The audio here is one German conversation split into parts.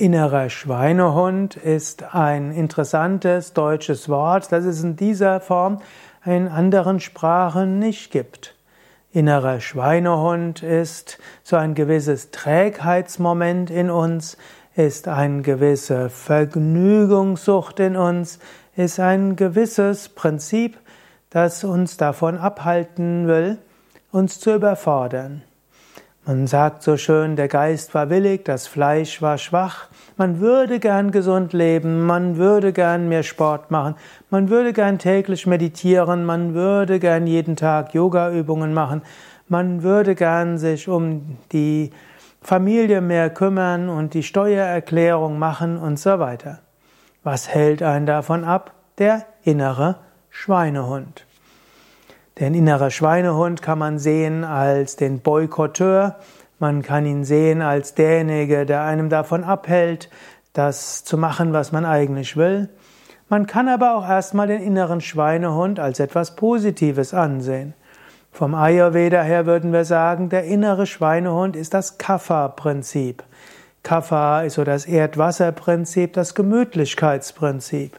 Innerer Schweinehund ist ein interessantes deutsches Wort, das es in dieser Form in anderen Sprachen nicht gibt. Innerer Schweinehund ist so ein gewisses Trägheitsmoment in uns, ist eine gewisse Vergnügungssucht in uns, ist ein gewisses Prinzip, das uns davon abhalten will, uns zu überfordern. Man sagt so schön, der Geist war willig, das Fleisch war schwach. Man würde gern gesund leben, man würde gern mehr Sport machen, man würde gern täglich meditieren, man würde gern jeden Tag Yoga-Übungen machen, man würde gern sich um die Familie mehr kümmern und die Steuererklärung machen und so weiter. Was hält einen davon ab? Der innere Schweinehund. Den innerer Schweinehund kann man sehen als den Boykotteur, man kann ihn sehen als derjenige, der einem davon abhält, das zu machen, was man eigentlich will. Man kann aber auch erstmal den inneren Schweinehund als etwas Positives ansehen. Vom Ayurveda her würden wir sagen, der innere Schweinehund ist das Kapha-Prinzip. Kapha ist so das Erdwasserprinzip, das Gemütlichkeitsprinzip.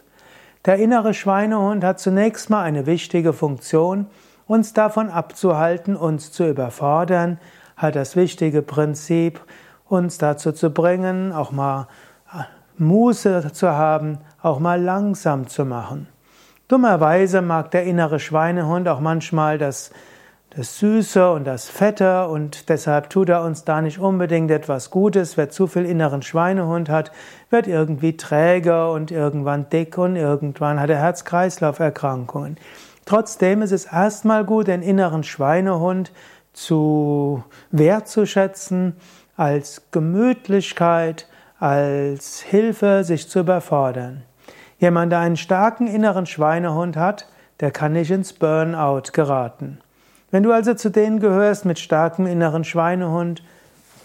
Der innere Schweinehund hat zunächst mal eine wichtige Funktion, uns davon abzuhalten, uns zu überfordern, hat das wichtige Prinzip, uns dazu zu bringen, auch mal äh, Muße zu haben, auch mal langsam zu machen. Dummerweise mag der innere Schweinehund auch manchmal das, das Süße und das Fette und deshalb tut er uns da nicht unbedingt etwas Gutes. Wer zu viel inneren Schweinehund hat, wird irgendwie träge und irgendwann dick und irgendwann hat er Herz-Kreislauf-Erkrankungen. Trotzdem ist es erstmal gut, den inneren Schweinehund zu wertzuschätzen als Gemütlichkeit, als Hilfe, sich zu überfordern. Jemand, der einen starken inneren Schweinehund hat, der kann nicht ins Burnout geraten. Wenn du also zu denen gehörst mit starkem inneren Schweinehund,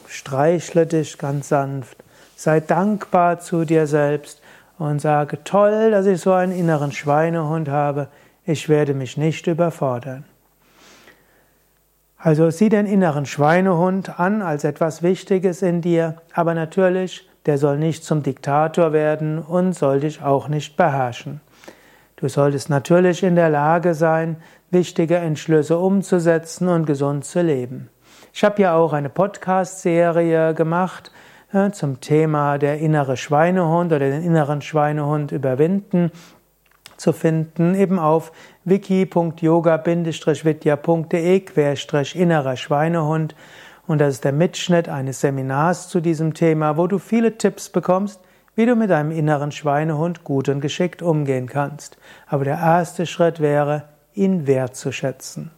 streichle dich ganz sanft, sei dankbar zu dir selbst und sage, toll, dass ich so einen inneren Schweinehund habe, ich werde mich nicht überfordern. Also sieh den inneren Schweinehund an als etwas Wichtiges in dir, aber natürlich, der soll nicht zum Diktator werden und soll dich auch nicht beherrschen. Du solltest natürlich in der Lage sein, wichtige Entschlüsse umzusetzen und gesund zu leben. Ich habe ja auch eine Podcast-Serie gemacht äh, zum Thema der innere Schweinehund oder den inneren Schweinehund überwinden zu finden, eben auf wiki.yoga-vidya.de-innerer Schweinehund. Und das ist der Mitschnitt eines Seminars zu diesem Thema, wo du viele Tipps bekommst, wie du mit deinem inneren Schweinehund gut und geschickt umgehen kannst. Aber der erste Schritt wäre, ihn wertzuschätzen.